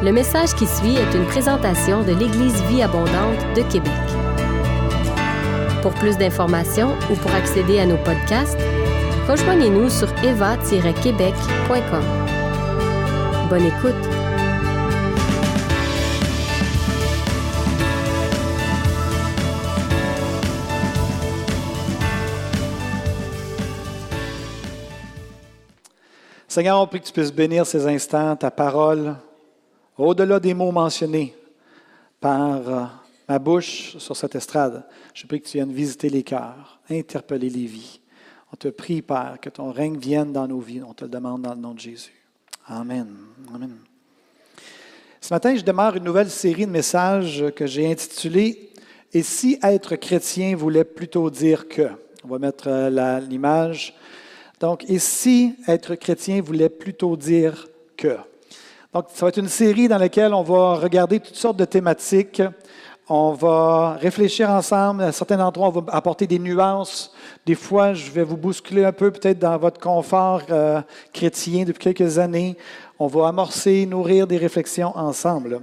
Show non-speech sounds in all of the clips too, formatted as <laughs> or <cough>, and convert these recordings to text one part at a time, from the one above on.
Le message qui suit est une présentation de l'Église Vie Abondante de Québec. Pour plus d'informations ou pour accéder à nos podcasts, rejoignez-nous sur eva-québec.com. Bonne écoute! Seigneur, on prie que tu puisses bénir ces instants, ta parole, au-delà des mots mentionnés par euh, ma bouche sur cette estrade. Je prie que tu viennes visiter les cœurs, interpeller les vies. On te prie, Père, que ton règne vienne dans nos vies. On te le demande dans le nom de Jésus. Amen. Amen. Ce matin, je démarre une nouvelle série de messages que j'ai intitulée Et si être chrétien voulait plutôt dire que? On va mettre euh, l'image. Donc, et si être chrétien voulait plutôt dire que. Donc, ça va être une série dans laquelle on va regarder toutes sortes de thématiques. On va réfléchir ensemble. À certains endroits, on va apporter des nuances. Des fois, je vais vous bousculer un peu, peut-être dans votre confort euh, chrétien depuis quelques années. On va amorcer, nourrir des réflexions ensemble.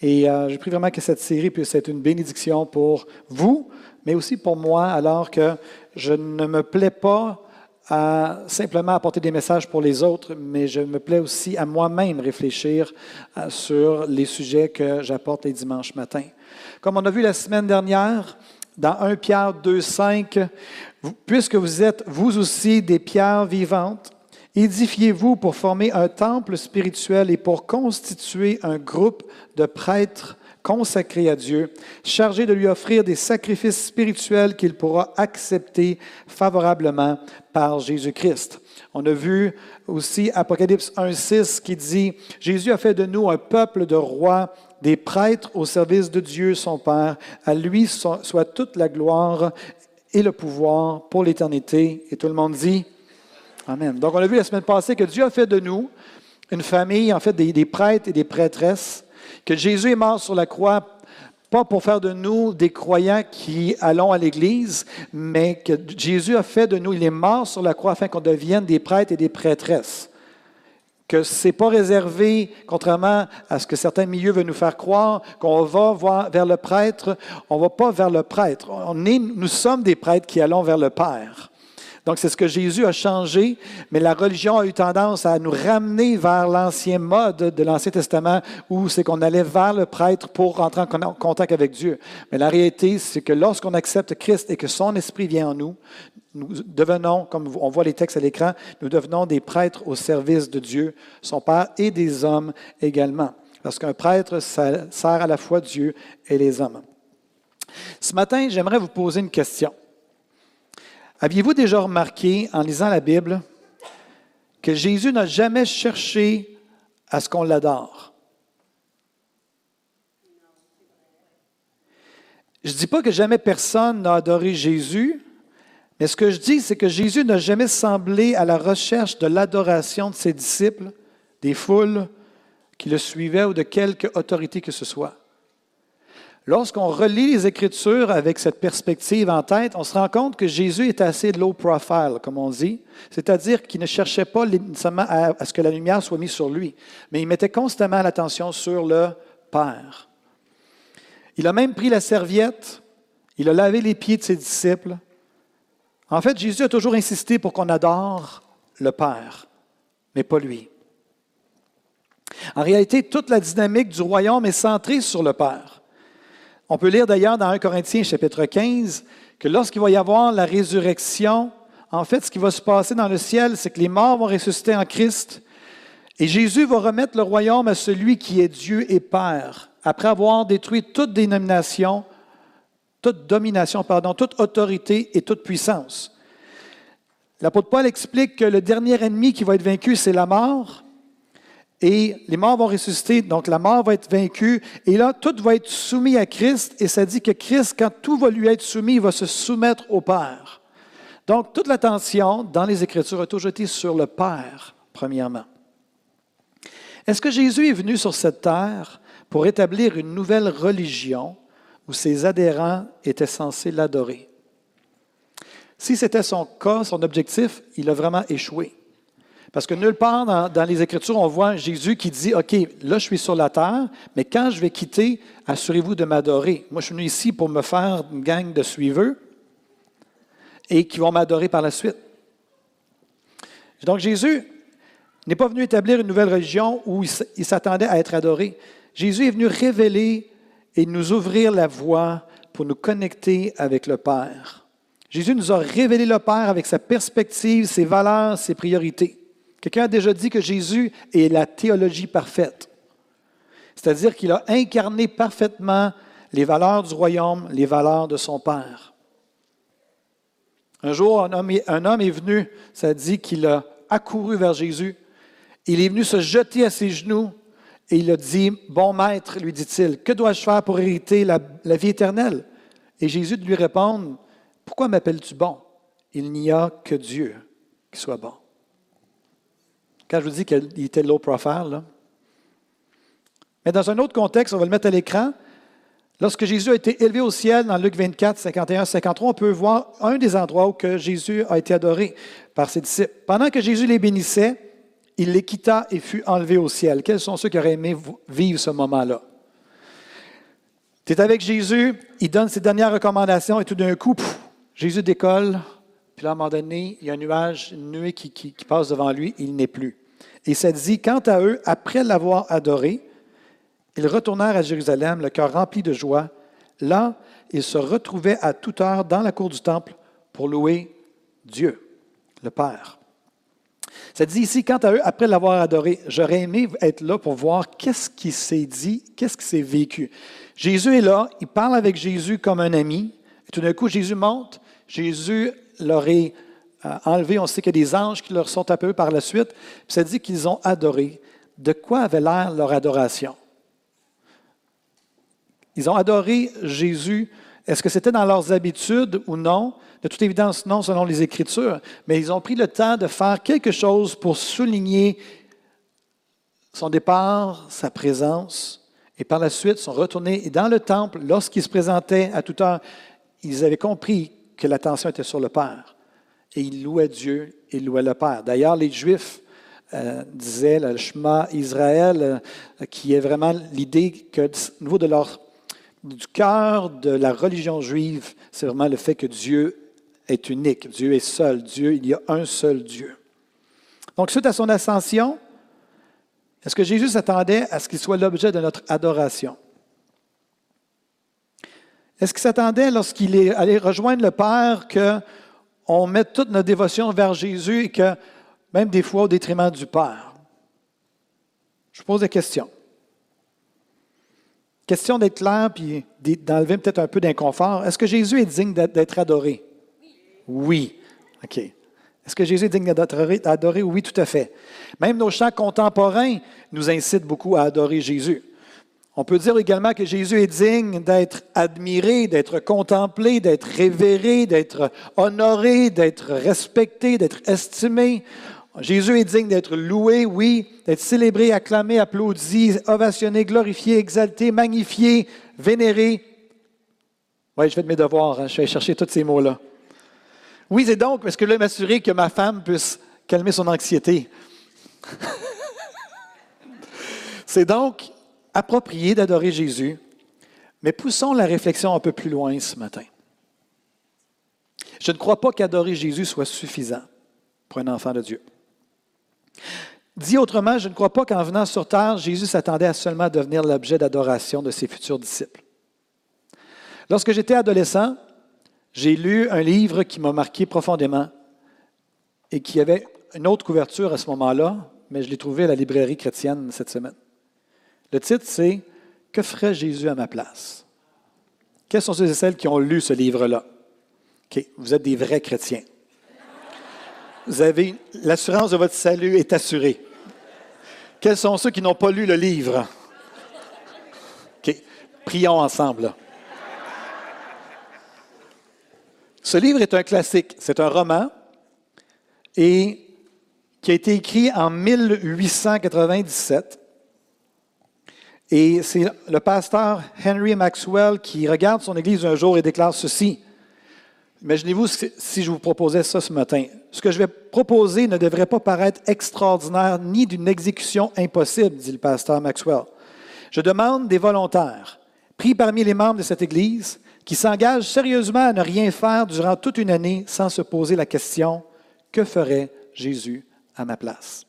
Et euh, je prie vraiment que cette série puisse être une bénédiction pour vous, mais aussi pour moi, alors que je ne me plais pas à simplement apporter des messages pour les autres, mais je me plais aussi à moi-même réfléchir euh, sur les sujets que j'apporte les dimanches matins. Comme on a vu la semaine dernière, dans 1 Pierre 2, 5, puisque vous êtes vous aussi des pierres vivantes, édifiez-vous pour former un temple spirituel et pour constituer un groupe de prêtres consacré à Dieu, chargé de lui offrir des sacrifices spirituels qu'il pourra accepter favorablement par Jésus-Christ. On a vu aussi Apocalypse 1.6 qui dit, Jésus a fait de nous un peuple de rois, des prêtres au service de Dieu son Père. À lui soit toute la gloire et le pouvoir pour l'éternité. Et tout le monde dit, Amen. Donc on a vu la semaine passée que Dieu a fait de nous une famille, en fait, des, des prêtres et des prêtresses que Jésus est mort sur la croix, pas pour faire de nous des croyants qui allons à l'Église, mais que Jésus a fait de nous, il est mort sur la croix afin qu'on devienne des prêtres et des prêtresses. Que ce pas réservé, contrairement à ce que certains milieux veulent nous faire croire, qu'on va vers le prêtre. On ne va pas vers le prêtre. On est, nous sommes des prêtres qui allons vers le Père. Donc, c'est ce que Jésus a changé, mais la religion a eu tendance à nous ramener vers l'ancien mode de l'Ancien Testament où c'est qu'on allait vers le prêtre pour rentrer en contact avec Dieu. Mais la réalité, c'est que lorsqu'on accepte Christ et que son esprit vient en nous, nous devenons, comme on voit les textes à l'écran, nous devenons des prêtres au service de Dieu, son Père et des hommes également. Parce qu'un prêtre sert à la fois Dieu et les hommes. Ce matin, j'aimerais vous poser une question. Aviez-vous déjà remarqué, en lisant la Bible, que Jésus n'a jamais cherché à ce qu'on l'adore? Je ne dis pas que jamais personne n'a adoré Jésus, mais ce que je dis, c'est que Jésus n'a jamais semblé à la recherche de l'adoration de ses disciples, des foules qui le suivaient ou de quelque autorité que ce soit. Lorsqu'on relit les Écritures avec cette perspective en tête, on se rend compte que Jésus est assez low profile, comme on dit, c'est-à-dire qu'il ne cherchait pas nécessairement à, ce que la lumière soit mise sur lui, mais il mettait constamment l'attention sur le Père. Il a même pris la serviette, il a lavé les pieds de ses disciples. En fait, Jésus a toujours insisté pour qu'on adore le Père, mais pas lui. En réalité, toute la dynamique du royaume est centrée sur le Père. On peut lire d'ailleurs dans 1 Corinthiens chapitre 15 que lorsqu'il va y avoir la résurrection, en fait, ce qui va se passer dans le ciel, c'est que les morts vont ressusciter en Christ et Jésus va remettre le royaume à celui qui est Dieu et Père, après avoir détruit toute dénomination, toute domination, pardon, toute autorité et toute puissance. L'apôtre Paul explique que le dernier ennemi qui va être vaincu, c'est la mort. Et les morts vont ressusciter, donc la mort va être vaincue. Et là, tout va être soumis à Christ. Et ça dit que Christ, quand tout va lui être soumis, il va se soumettre au Père. Donc, toute l'attention dans les Écritures est toujours été sur le Père, premièrement. Est-ce que Jésus est venu sur cette terre pour établir une nouvelle religion où ses adhérents étaient censés l'adorer? Si c'était son cas, son objectif, il a vraiment échoué. Parce que nulle part dans, les Écritures, on voit Jésus qui dit, OK, là, je suis sur la terre, mais quand je vais quitter, assurez-vous de m'adorer. Moi, je suis venu ici pour me faire une gang de suiveux et qui vont m'adorer par la suite. Donc, Jésus n'est pas venu établir une nouvelle religion où il s'attendait à être adoré. Jésus est venu révéler et nous ouvrir la voie pour nous connecter avec le Père. Jésus nous a révélé le Père avec sa perspective, ses valeurs, ses priorités. Quelqu'un a déjà dit que Jésus est la théologie parfaite. C'est-à-dire qu'il a incarné parfaitement les valeurs du royaume, les valeurs de son Père. Un jour, un homme, est venu, ça dit qu'il a accouru vers Jésus. Il est venu se jeter à ses genoux et il a dit, Bon maître, lui dit-il, que dois-je faire pour hériter la, la vie éternelle? Et Jésus lui répond, Pourquoi m'appelles-tu bon? Il n'y a que Dieu qui soit bon. Quand je vous dis qu'il était low profile. Mais dans un autre contexte, on va le mettre à l'écran. Lorsque Jésus a été élevé au ciel, dans Luc 24, 51, 53, on peut voir un des endroits où que Jésus a été adoré par ses disciples. Pendant que Jésus les bénissait, il les quitta et fut enlevé au ciel. Quels sont ceux qui auraient aimé vivre ce moment-là? Tu es avec Jésus, il donne ses dernières recommandations et tout d'un coup, Jésus décolle, puis là, à un moment donné, il y a un nuage, une nuée qui, passe devant lui, il n'est plus. Et ça dit, quant à eux, après l'avoir adoré, ils retournèrent à Jérusalem, le cœur rempli de joie. Là, ils se retrouvaient à toute heure dans la cour du temple pour louer Dieu, le Père. Ça dit ici, quant à eux, après l'avoir adoré, j'aurais aimé être là pour voir qu'est-ce qui s'est dit, qu'est-ce qui s'est vécu. Jésus est là, il parle avec Jésus comme un ami. Et tout d'un coup, Jésus monte, Jésus leur est enlevé. On sait qu'il y a des anges qui leur sont apparus par la suite. Puis ça dit qu'ils ont adoré. De quoi avait l'air leur adoration? Ils ont adoré Jésus. Est-ce que c'était dans leurs habitudes ou non? De toute évidence, non, selon les Écritures. Mais ils ont pris le temps de faire quelque chose pour souligner son départ, sa présence. Et par la suite, sont retournés dans le temple. Lorsqu'ils se présentaient à toute heure, ils avaient compris que l'attention était sur le Père et ils louaient Dieu, ils louaient le Père. D'ailleurs, les Juifs euh, disaient le Shema Israël, euh, qui est vraiment l'idée que, au niveau de leur, du cœur de la religion juive, c'est vraiment le fait que Dieu est unique, Dieu est seul, Dieu, il y a un seul Dieu. Donc, suite à son ascension, est-ce que Jésus s'attendait à ce qu'il soit l'objet de notre adoration? Est-ce qu'il s'attendait, lorsqu'il est allé rejoindre le Père, que on met toute notre dévotion vers Jésus et que même des fois au détriment du Père? Je pose des questions. Question d'être clair puis d'enlever peut-être un peu d'inconfort. Est-ce que Jésus est digne d'être adoré? Oui. OK. Est-ce que Jésus est digne d'être adoré? Oui, tout à fait. Même nos chants contemporains nous incitent beaucoup à adorer Jésus. On peut dire également que Jésus est digne d'être admiré, d'être contemplé, d'être révéré, d'être honoré, d'être respecté, d'être estimé. Jésus est digne d'être loué, oui, d'être célébré, acclamé, applaudi, ovationné, glorifié, exalté, magnifié, vénéré. Oui, je fais de mes devoirs, hein, je vais chercher tous ces mots-là. Oui, c'est donc parce que je veux m'assurer que ma femme puisse calmer son anxiété? <laughs> c'est donc approprié d'adorer Jésus, mais poussons la réflexion un peu plus loin ce matin. Je ne crois pas qu'adorer Jésus soit suffisant pour un enfant de Dieu. Dit autrement, je ne crois pas qu'en venant sur terre, Jésus s'attendait à seulement devenir l'objet d'adoration de ses futurs disciples. Lorsque j'étais adolescent, j'ai lu un livre qui m'a marqué profondément et qui avait une autre couverture à ce moment-là, mais je l'ai trouvé à la librairie chrétienne cette semaine. Le titre, c'est Que ferait Jésus à ma place? Quels sont ceux et celles qui ont lu ce livre-là? Vous êtes des vrais chrétiens. Vous avez l'assurance de votre salut est assurée. Quels sont ceux qui n'ont pas lu le livre? Prions ensemble. Ce livre est un classique. C'est un roman et qui a été écrit en 1897 et c'est le pasteur Henry Maxwell qui regarde son Église un jour et déclare ceci. Imaginez-vous si je vous proposais ça ce matin. Ce que je vais proposer ne devrait pas paraître extraordinaire ni d'une exécution impossible, dit le pasteur Maxwell. Je demande des volontaires, pris parmi les membres de cette Église, qui s'engagent sérieusement à ne rien faire durant toute une année sans se poser la question, que ferait Jésus à ma place?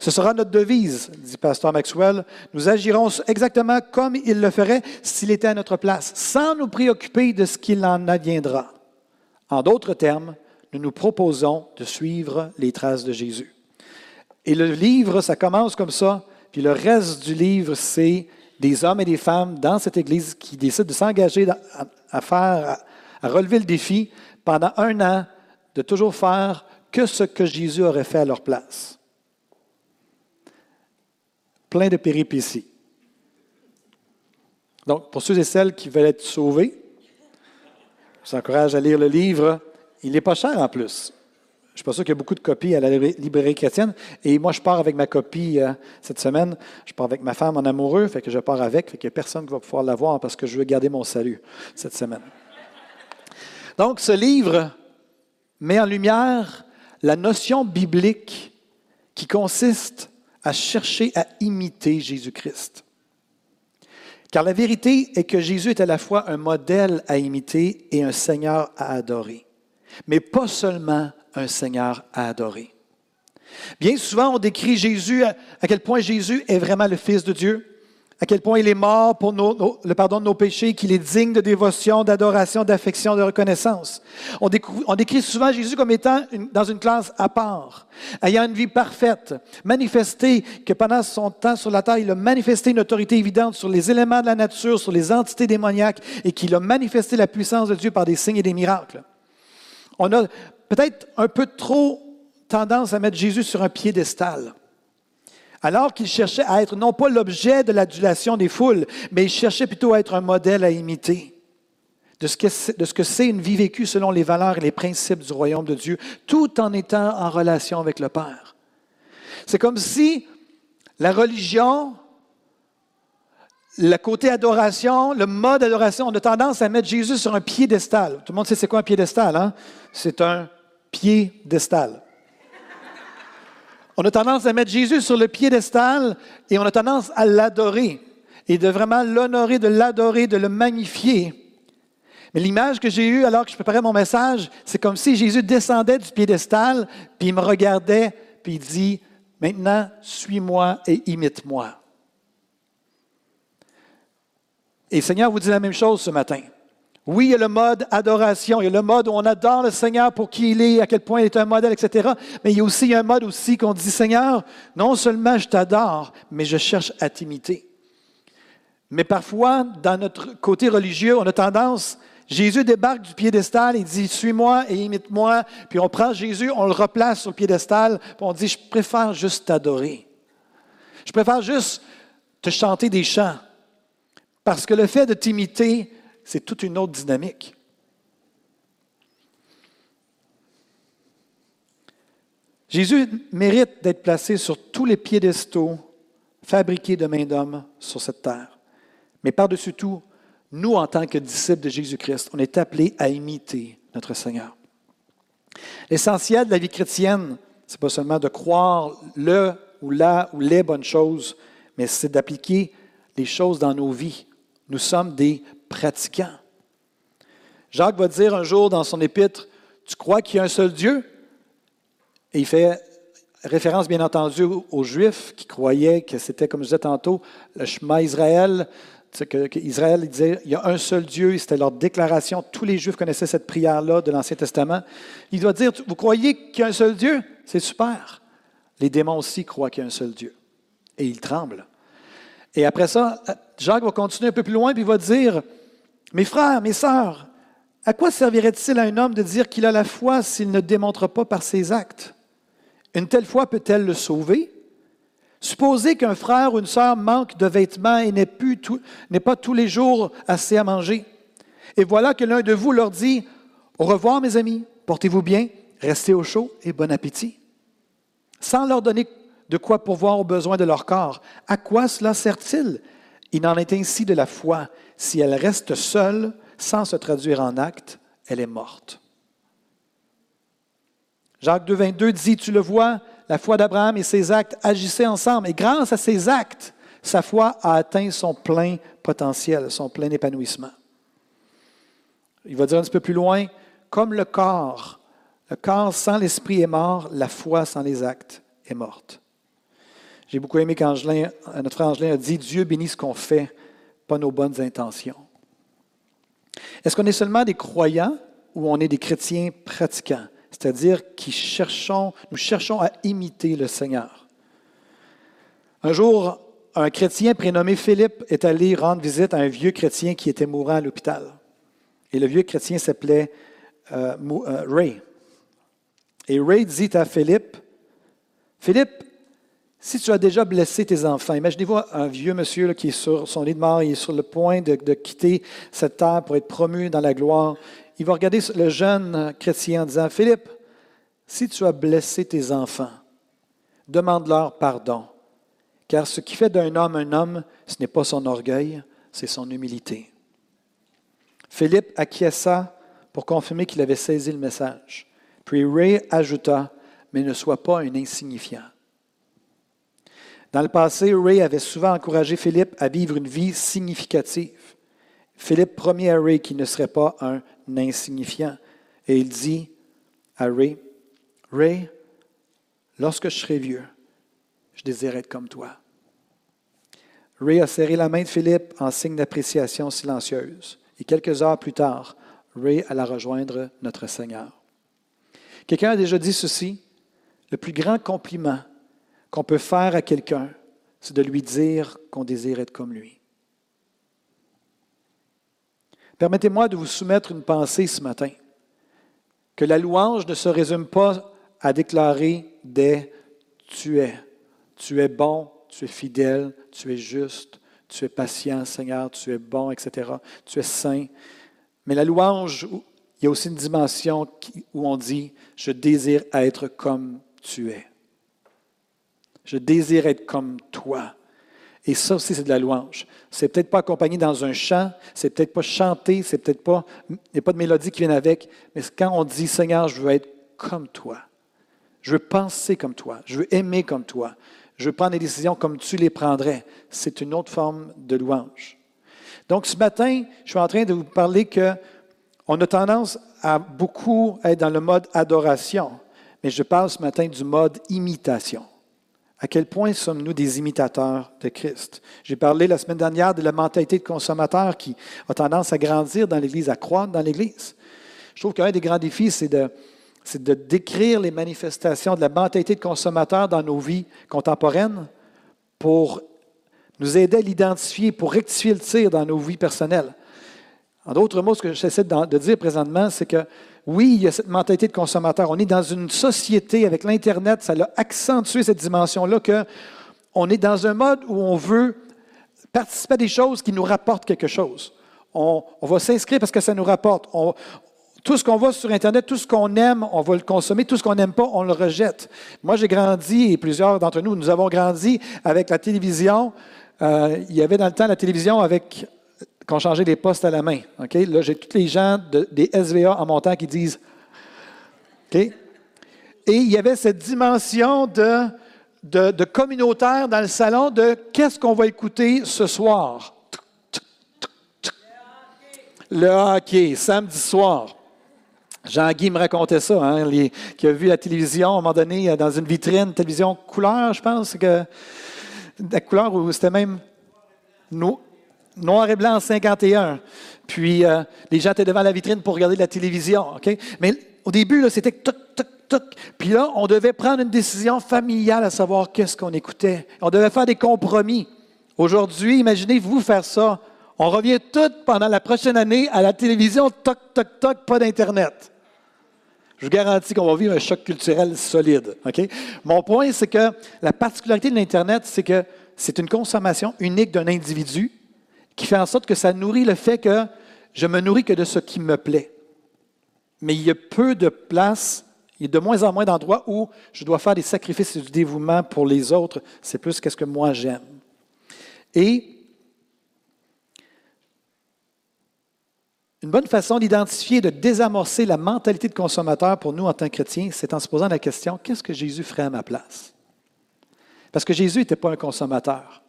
Ce sera notre devise, dit Pasteur Maxwell. Nous agirons exactement comme il le ferait s'il était à notre place, sans nous préoccuper de ce qu'il en adviendra. En d'autres termes, nous nous proposons de suivre les traces de Jésus. Et le livre, ça commence comme ça, puis le reste du livre, c'est des hommes et des femmes dans cette Église qui décident de s'engager à faire, à relever le défi pendant un an de toujours faire que ce que Jésus aurait fait à leur place plein de péripéties. Donc, pour ceux et celles qui veulent être sauvés, je vous encourage à lire le livre. Il n'est pas cher en plus. Je ne suis pas sûr qu'il y a beaucoup de copies à la librairie chrétienne. Et moi, je pars avec ma copie euh, cette semaine. Je pars avec ma femme en amoureux, fait que je pars avec, fait qu'il personne qui va pouvoir l'avoir parce que je veux garder mon salut cette semaine. Donc, ce livre met en lumière la notion biblique qui consiste à chercher à imiter Jésus-Christ. Car la vérité est que Jésus est à la fois un modèle à imiter et un Seigneur à adorer. Mais pas seulement un Seigneur à adorer. Bien souvent, on décrit Jésus, à, quel point Jésus est vraiment le Fils de Dieu, à quel point il est mort pour le pardon de nos péchés, qu'il est digne de dévotion, d'adoration, d'affection, de reconnaissance. On, décrit souvent Jésus comme étant dans une classe à part, ayant une vie parfaite, manifesté que pendant son temps sur la terre, il a manifesté une autorité évidente sur les éléments de la nature, sur les entités démoniaques, et qu'il a manifesté la puissance de Dieu par des signes et des miracles. On a peut-être un peu trop tendance à mettre Jésus sur un piédestal alors qu'il cherchait à être non pas l'objet de l'adulation des foules, mais il cherchait plutôt à être un modèle à imiter de ce que c'est une vie vécue selon les valeurs et les principes du royaume de Dieu, tout en étant en relation avec le Père. C'est comme si la religion, le côté adoration, le mode adoration, on a tendance à mettre Jésus sur un piédestal. Tout le monde sait c'est quoi un piédestal, hein? C'est un piédestal. On a tendance à mettre Jésus sur le piédestal et on a tendance à l'adorer et de vraiment l'honorer, de l'adorer, de le magnifier. Mais l'image que j'ai eue alors que je préparais mon message, c'est comme si Jésus descendait du piédestal, puis il me regardait, puis il dit, maintenant, suis-moi et imite-moi. Et le Seigneur vous dit la même chose ce matin. Oui, il y a le mode adoration, il y a le mode où on adore le Seigneur pour qui il est, à quel point il est un modèle, etc. Mais il y a aussi un mode aussi qu'on dit, Seigneur, non seulement je t'adore, mais je cherche à t'imiter. Mais parfois, dans notre côté religieux, on a tendance, Jésus débarque du piédestal, il dit, suis-moi et imite-moi, puis on prend Jésus, on le replace sur le piédestal, puis on dit, je préfère juste t'adorer. Je préfère juste te chanter des chants. Parce que le fait de t'imiter, c'est toute une autre dynamique. Jésus mérite d'être placé sur tous les piédestaux fabriqués de main d'homme sur cette terre. Mais par-dessus tout, nous, en tant que disciples de Jésus-Christ, on est appelés à imiter notre Seigneur. L'essentiel de la vie chrétienne, ce n'est pas seulement de croire le ou la ou les bonnes choses, mais c'est d'appliquer les choses dans nos vies. Nous sommes des pratiquants. Jacques va dire un jour dans son épître, tu crois qu'il y a un seul Dieu? Et il fait référence, bien entendu, aux Juifs qui croyaient que c'était, comme je disais tantôt, le chemin Israël. Que, que Israël disait, il y a un seul Dieu, c'était leur déclaration. Tous les Juifs connaissaient cette prière-là de l'Ancien Testament. Il doit dire, vous croyez qu'il y a un seul Dieu? C'est super. Les démons aussi croient qu'il y a un seul Dieu. Et ils tremblent. Et après ça, Jacques va continuer un peu plus loin, puis il va dire, mes frères, mes sœurs, à quoi servirait-il à un homme de dire qu'il a la foi s'il ne démontre pas par ses actes? Une telle foi peut-elle le sauver? Supposez qu'un frère ou une sœur manque de vêtements et n'est pas tous les jours assez à manger. Et voilà que l'un de vous leur dit, Au revoir mes amis, portez-vous bien, restez au chaud et bon appétit. Sans leur donner de quoi pourvoir aux besoins de leur corps. À quoi cela sert-il? Il en est ainsi de la foi. Si elle reste seule, sans se traduire en actes, elle est morte. Jacques 2, 22 dit, tu le vois, la foi d'Abraham et ses actes agissaient ensemble. Et grâce à ces actes, sa foi a atteint son plein potentiel, son plein épanouissement. Il va dire un petit peu plus loin, comme le corps, le corps sans l'esprit est mort, la foi sans les actes est morte. J'ai beaucoup aimé quand notre frère Angelin a dit Dieu bénit ce qu'on fait, pas nos bonnes intentions. Est-ce qu'on est seulement des croyants ou on est des chrétiens pratiquants, c'est-à-dire qui cherchons, nous cherchons à imiter le Seigneur? Un jour, un chrétien prénommé Philippe est allé rendre visite à un vieux chrétien qui était mourant à l'hôpital. Et le vieux chrétien s'appelait euh, euh, Ray. Et Ray dit à Philippe, Philippe, si tu as déjà blessé tes enfants, imaginez-vous un vieux monsieur qui est sur son lit de mort, il est sur le point de, quitter cette terre pour être promu dans la gloire. Il va regarder le jeune chrétien en disant, Philippe, si tu as blessé tes enfants, demande-leur pardon. Car ce qui fait d'un homme un homme, ce n'est pas son orgueil, c'est son humilité. Philippe acquiesça pour confirmer qu'il avait saisi le message. Puis Ray ajouta, mais ne sois pas un insignifiant. Dans le passé, Ray avait souvent encouragé Philippe à vivre une vie significative. Philippe promit à Ray qu'il ne serait pas un insignifiant. Et il dit à Ray, Ray, lorsque je serai vieux, je désire être comme toi. Ray a serré la main de Philippe en signe d'appréciation silencieuse. Et quelques heures plus tard, Ray alla rejoindre notre Seigneur. Quelqu'un a déjà dit ceci, le plus grand compliment qu'on peut faire à quelqu'un, c'est de lui dire qu'on désire être comme lui. Permettez-moi de vous soumettre une pensée ce matin, que la louange ne se résume pas à déclarer des tu es. Tu es bon, tu es fidèle, tu es juste, tu es patient, Seigneur, tu es bon, etc. Tu es saint. Mais la louange, il y a aussi une dimension où on dit, je désire être comme tu es. Je désire être comme toi. Et ça aussi, c'est de la louange. C'est peut-être pas accompagné dans un chant, c'est peut-être pas chanté, c'est peut-être pas, il n'y a pas de mélodie qui vient avec, mais quand on dit Seigneur, je veux être comme toi, je veux penser comme toi, je veux aimer comme toi, je veux prendre des décisions comme tu les prendrais, c'est une autre forme de louange. Donc ce matin, je suis en train de vous parler que on a tendance à beaucoup être dans le mode adoration, mais je parle ce matin du mode imitation. À quel point sommes-nous des imitateurs de Christ? J'ai parlé la semaine dernière de la mentalité de consommateur qui a tendance à grandir dans l'Église, à croître dans l'Église. Je trouve qu'un des grands défis, c'est de, de décrire les manifestations de la mentalité de consommateur dans nos vies contemporaines pour nous aider à l'identifier, pour rectifier le tir dans nos vies personnelles. En d'autres mots, ce que j'essaie de dire présentement, c'est que oui, il y a cette mentalité de consommateur. On est dans une société avec l'Internet, ça a accentué cette dimension-là qu'on est dans un mode où on veut participer à des choses qui nous rapportent quelque chose. On, va s'inscrire parce que ça nous rapporte. tout ce qu'on voit sur Internet, tout ce qu'on aime, on va le consommer. Tout ce qu'on n'aime pas, on le rejette. Moi, j'ai grandi, et plusieurs d'entre nous, nous avons grandi avec la télévision. Euh, il y avait dans le temps la télévision avec qu'on changeait les postes à la main. Là, j'ai tous les gens des SVA en montant qui disent? Et il y avait cette dimension de, de, communautaire dans le salon de qu'est-ce qu'on va écouter ce soir? Le hockey, samedi soir. Jean-Guy me racontait ça, hein, qui a vu la télévision à un moment donné dans une vitrine, télévision couleur, je pense, que la couleur où c'était même noir et blanc en 51. Puis euh, les gens étaient devant la vitrine pour regarder la télévision. Mais au début, c'était toc, toc, toc. Puis là, on devait prendre une décision familiale à savoir qu'est-ce qu'on écoutait. On devait faire des compromis. Aujourd'hui, imaginez-vous faire ça. On revient tout pendant la prochaine année à la télévision, toc, toc, toc, pas d'Internet. Je vous garantis qu'on va vivre un choc culturel solide. Mon point, c'est que la particularité de l'Internet, c'est que c'est une consommation unique d'un individu qui fait en sorte que ça nourrit le fait que je me nourris que de ce qui me plaît. Mais il y a peu de place, il y a de moins en moins d'endroits où je dois faire des sacrifices et du dévouement pour les autres. C'est plus qu'est-ce que moi j'aime. Et Une bonne façon d'identifier, de désamorcer la mentalité de consommateur pour nous en tant que chrétiens, c'est en se posant la question, qu'est-ce que Jésus ferait à ma place? Parce que Jésus n'était pas un consommateur.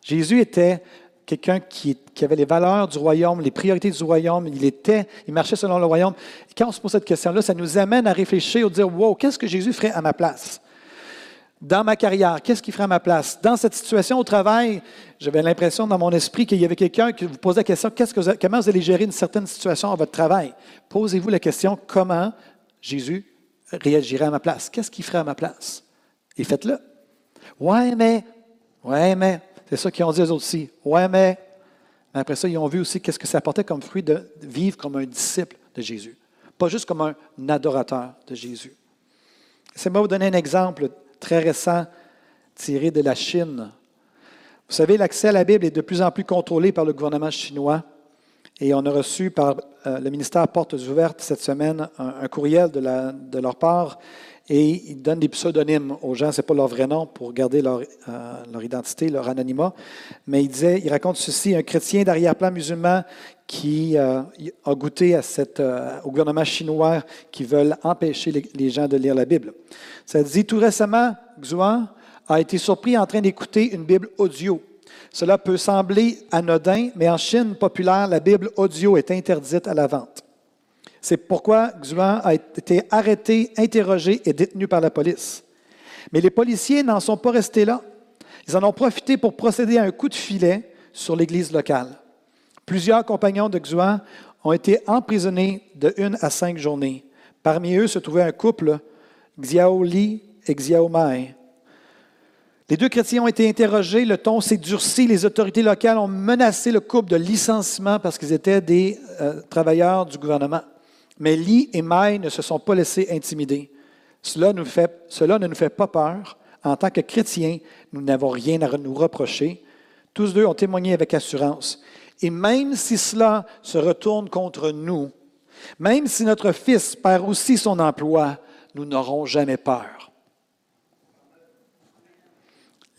Jésus était quelqu'un qui, avait les valeurs du royaume, les priorités du royaume. Il était, il marchait selon le royaume. Quand on se pose cette question-là, ça nous amène à réfléchir, à dire, wow, qu'est-ce que Jésus ferait à ma place? Dans ma carrière, qu'est-ce qu'il ferait à ma place? Dans cette situation au travail, j'avais l'impression dans mon esprit qu'il y avait quelqu'un qui vous posait la question, comment vous allez gérer une certaine situation à votre travail? Posez-vous la question, comment Jésus réagirait à ma place? Qu'est-ce qu'il ferait à ma place? Et faites-le. Ouais, mais, ouais, mais, c'est ça qu'ils ont dit eux aussi. Ouais, mais. après ça, ils ont vu aussi qu'est-ce que ça apportait comme fruit de vivre comme un disciple de Jésus, pas juste comme un adorateur de Jésus. C'est-moi vous donner un exemple très récent tiré de la Chine. Vous savez, l'accès à la Bible est de plus en plus contrôlé par le gouvernement chinois. Et on a reçu par euh, le ministère Portes ouvertes cette semaine un, courriel de leur part et ils donnent des pseudonymes aux gens, ce n'est pas leur vrai nom pour garder leur, euh, identité, leur anonymat. Mais il disait, raconte ceci, un chrétien d'arrière-plan musulman qui euh, a goûté à cette, euh, au gouvernement chinois qui veulent empêcher les, gens de lire la Bible. Ça dit, tout récemment, Xuan a été surpris en train d'écouter une Bible audio. Cela peut sembler anodin, mais en Chine populaire, la Bible audio est interdite à la vente. C'est pourquoi Xuan a été arrêté, interrogé et détenu par la police. Mais les policiers n'en sont pas restés là. Ils en ont profité pour procéder à un coup de filet sur l'église locale. Plusieurs compagnons de Xuan ont été emprisonnés de une à cinq journées. Parmi eux se trouvait un couple, Xiao Li et Xiao Mai. Les deux chrétiens ont été interrogés, le ton s'est durci, les autorités locales ont menacé le couple de licenciement parce qu'ils étaient des euh, travailleurs du gouvernement. Mais Li et Mai ne se sont pas laissés intimider. Cela, cela ne nous fait pas peur. En tant que chrétiens, nous n'avons rien à nous reprocher. Tous deux ont témoigné avec assurance. Et même si cela se retourne contre nous, même si notre fils perd aussi son emploi, nous n'aurons jamais peur.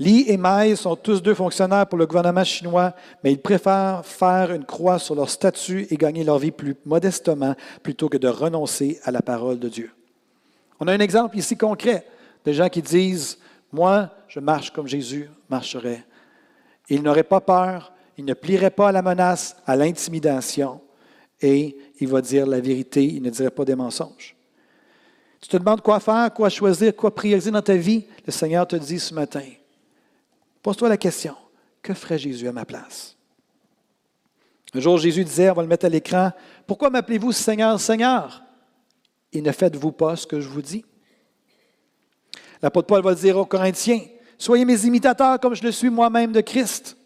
Li et Mai sont tous deux fonctionnaires pour le gouvernement chinois, mais ils préfèrent faire une croix sur leur statut et gagner leur vie plus modestement plutôt que de renoncer à la parole de Dieu. On a un exemple ici concret de gens qui disent, moi, je marche comme Jésus marcherait. Ils n'auraient pas peur, ils ne plieraient pas à la menace, à l'intimidation, et il va dire la vérité, il ne dirait pas des mensonges. Tu te demandes quoi faire, quoi choisir, quoi prioriser dans ta vie, le Seigneur te dit ce matin, Pose-toi la question, que ferait Jésus à ma place? Un jour, Jésus disait, on va le mettre à l'écran, Pourquoi m'appelez-vous Seigneur, Seigneur? Et ne faites-vous pas ce que je vous dis? L'apôtre Paul va dire aux Corinthiens, Soyez mes imitateurs comme je le suis moi-même de Christ.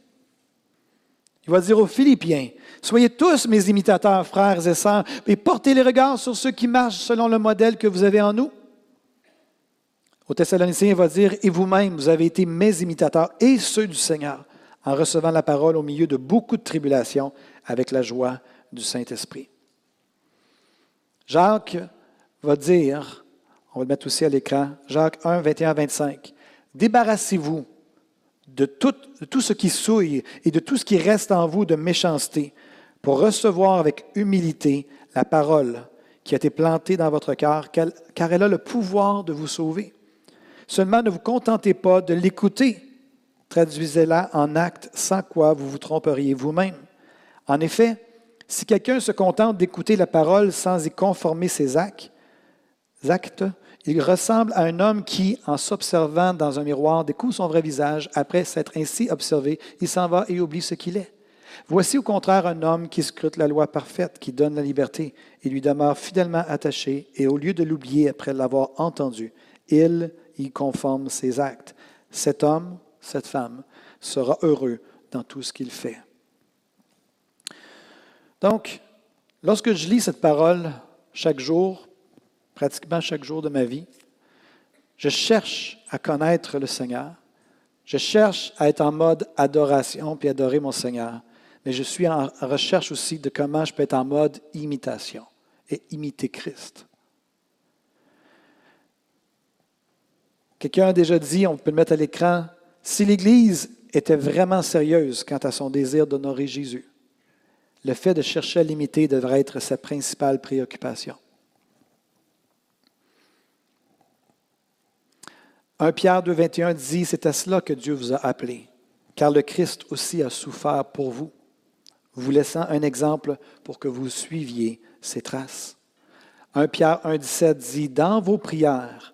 Il va dire aux Philippiens, Soyez tous mes imitateurs, frères et sœurs, et portez les regards sur ceux qui marchent selon le modèle que vous avez en nous. Au Thessaloniciens, il va dire, et vous-même, vous avez été mes imitateurs et ceux du Seigneur, en recevant la parole au milieu de beaucoup de tribulations avec la joie du Saint-Esprit. Jacques va dire, on va le mettre aussi à l'écran, Jacques 1, 21, 25, Débarrassez-vous de tout, de tout ce qui souille et de tout ce qui reste en vous de méchanceté, pour recevoir avec humilité la parole qui a été plantée dans votre cœur, car elle a le pouvoir de vous sauver. Seulement, ne vous contentez pas de l'écouter. Traduisez-la en acte, sans quoi vous vous tromperiez vous-même. En effet, si quelqu'un se contente d'écouter la parole sans y conformer ses actes, il ressemble à un homme qui, en s'observant dans un miroir, découvre son vrai visage. Après s'être ainsi observé, il s'en va et oublie ce qu'il est. Voici au contraire un homme qui scrute la loi parfaite, qui donne la liberté, et lui demeure fidèlement attaché, et au lieu de l'oublier après l'avoir entendu, il il conforme ses actes. Cet homme, cette femme sera heureux dans tout ce qu'il fait. Donc, lorsque je lis cette parole chaque jour, pratiquement chaque jour de ma vie, je cherche à connaître le Seigneur. Je cherche à être en mode adoration puis adorer mon Seigneur. Mais je suis en recherche aussi de comment je peux être en mode imitation et imiter Christ. Quelqu'un a déjà dit, on peut le mettre à l'écran, si l'Église était vraiment sérieuse quant à son désir d'honorer Jésus, le fait de chercher à l'imiter devrait être sa principale préoccupation. 1 Pierre 2, 21 dit, c'est à cela que Dieu vous a appelé, car le Christ aussi a souffert pour vous, vous laissant un exemple pour que vous suiviez ses traces. 1 Pierre 1, 17 dit, dans vos prières,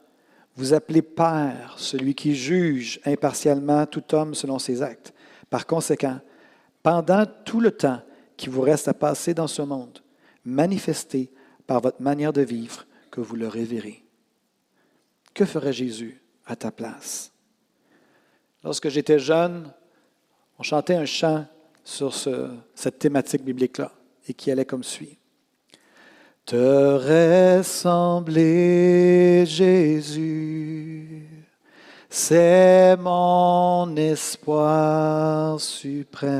vous appelez Père celui qui juge impartialement tout homme selon ses actes. Par conséquent, pendant tout le temps qui vous reste à passer dans ce monde, manifestez par votre manière de vivre que vous le révérez. Que ferait Jésus à ta place? Lorsque j'étais jeune, on chantait un chant sur cette thématique biblique-là et qui allait comme suit. Te ressembler, Jésus, c'est mon espoir suprême.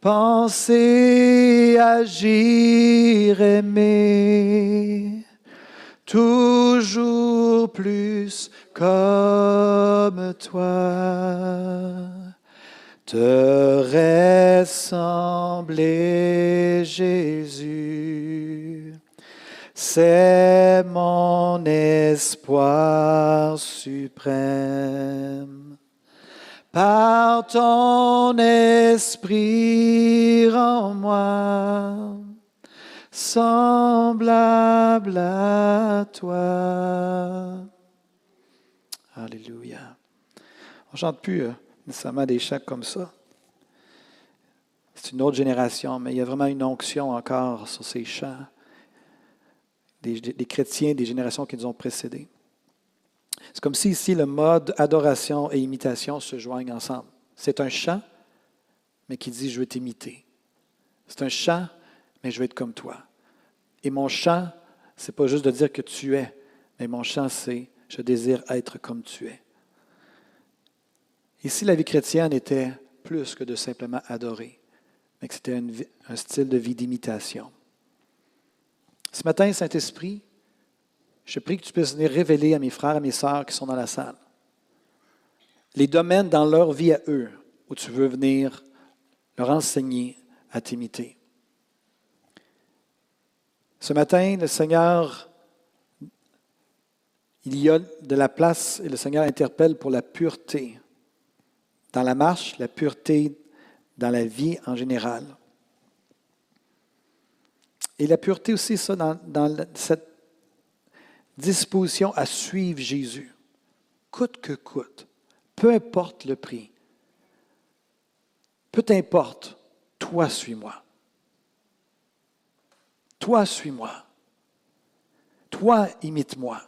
Penser, agir, aimer toujours plus comme toi. Te ressembler, Jésus, c'est mon espoir suprême. Par ton esprit en moi, semblable à toi. Alléluia. On chante plus euh, nécessairement des chants comme ça. C'est une autre génération, mais il y a vraiment une onction encore sur ces chants des, des chrétiens des générations qui nous ont précédés. C'est comme si ici le mode adoration et imitation se joignent ensemble. C'est un chant, mais qui dit je veux t'imiter. C'est un chant, mais je veux être comme toi. Et mon chant, c'est pas juste de dire que tu es, mais mon chant, c'est je désire être comme tu es. Ici, la vie chrétienne était plus que de simplement adorer, mais que c'était un style de vie d'imitation? Ce matin, Saint-Esprit, je prie que tu puisses venir révéler à mes frères et mes sœurs qui sont dans la salle les domaines dans leur vie à eux où tu veux venir leur enseigner à t'imiter. Ce matin, le Seigneur, il y a de la place et le Seigneur interpelle pour la pureté dans la marche, la pureté dans la vie en général. Et la pureté aussi, ça, dans, cette disposition à suivre Jésus, coûte que coûte, peu importe le prix, peu importe, toi suis-moi. Toi, suis-moi. Toi, imite-moi.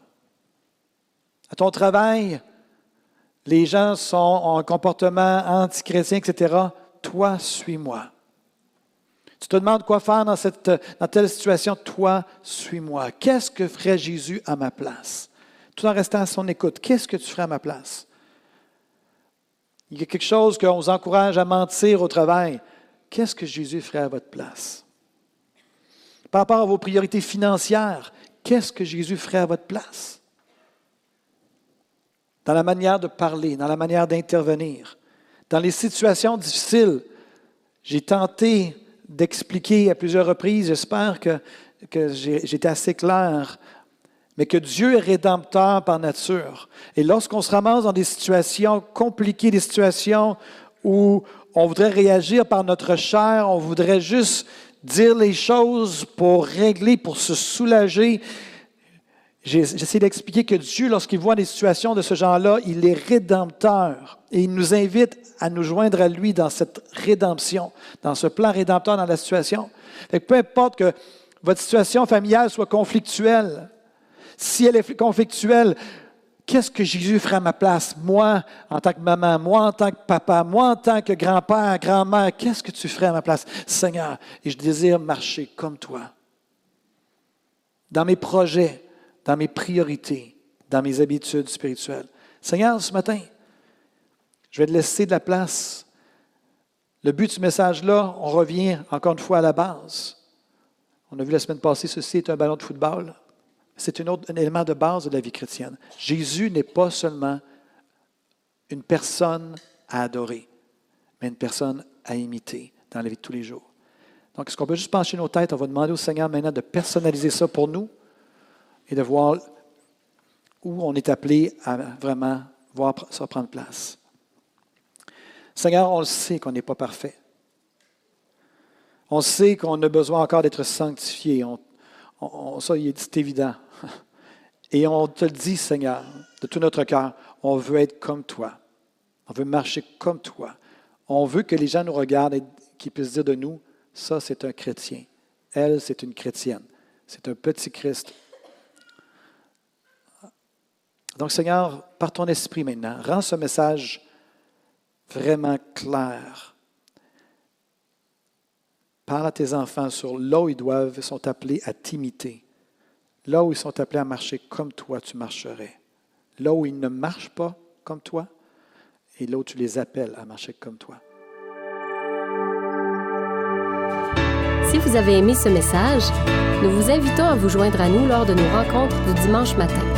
À ton travail, les gens sont en comportement antichrétien, etc. Toi, suis-moi. Tu te demandes quoi faire dans, cette, dans telle situation? Toi, suis-moi. Qu'est-ce que ferait Jésus à ma place? Tout en restant à son écoute. Qu'est-ce que tu ferais à ma place? Il y a quelque chose qu'on vous encourage à mentir au travail. Qu'est-ce que Jésus ferait à votre place? Par rapport à vos priorités financières, qu'est-ce que Jésus ferait à votre place? Dans la manière de parler, dans la manière d'intervenir, dans les situations difficiles, j'ai tenté d'expliquer à plusieurs reprises, j'espère que, que j'étais assez clair, mais que Dieu est rédempteur par nature. Et lorsqu'on se ramasse dans des situations compliquées, des situations où on voudrait réagir par notre chair, on voudrait juste dire les choses pour régler, pour se soulager. J'essaie d'expliquer que Dieu, lorsqu'il voit des situations de ce genre-là, il est rédempteur et il nous invite à nous joindre à lui dans cette rédemption, dans ce plan rédempteur dans la situation. peu importe que votre situation familiale soit conflictuelle, si elle est conflictuelle, Qu'est-ce que Jésus ferait à ma place? Moi, en tant que maman, moi, en tant que papa, moi, en tant que grand-père, grand-mère, qu'est-ce que tu ferais à ma place? Seigneur, et je désire marcher comme toi. Dans mes projets, dans mes priorités, dans mes habitudes spirituelles. Seigneur, ce matin, je vais te laisser de la place. Le but ce message-là, on revient encore une fois à la base. On a vu la semaine passée, ceci est un ballon de football. C'est un, autre, élément de base de la vie chrétienne. Jésus n'est pas seulement une personne à adorer, mais une personne à imiter dans la vie de tous les jours. Donc, est-ce qu'on peut juste pencher nos têtes? On va demander au Seigneur maintenant de personnaliser ça pour nous et de voir où on est appelé à vraiment voir ça prendre place. Seigneur, on le sait qu'on n'est pas parfait. On sait qu'on a besoin encore d'être sanctifié. On, ça, c'est évident. <laughs> Et on te le dit, Seigneur, de tout notre cœur, on veut être comme toi. On veut marcher comme toi. On veut que les gens nous regardent et qu'ils puissent dire de nous, ça, c'est un chrétien. Elle, c'est une chrétienne. C'est un petit Christ. Donc, Seigneur, par ton esprit maintenant, rends ce message vraiment clair. Parle à tes enfants sur là où ils doivent, ils sont appelés à t'imiter. Là où ils sont appelés à marcher comme toi, tu marcherais. Là où ils ne marchent pas comme toi, et là où tu les appelles à marcher comme toi. Si vous avez aimé ce message, nous vous invitons à vous joindre à nous lors de nos rencontres du dimanche matin.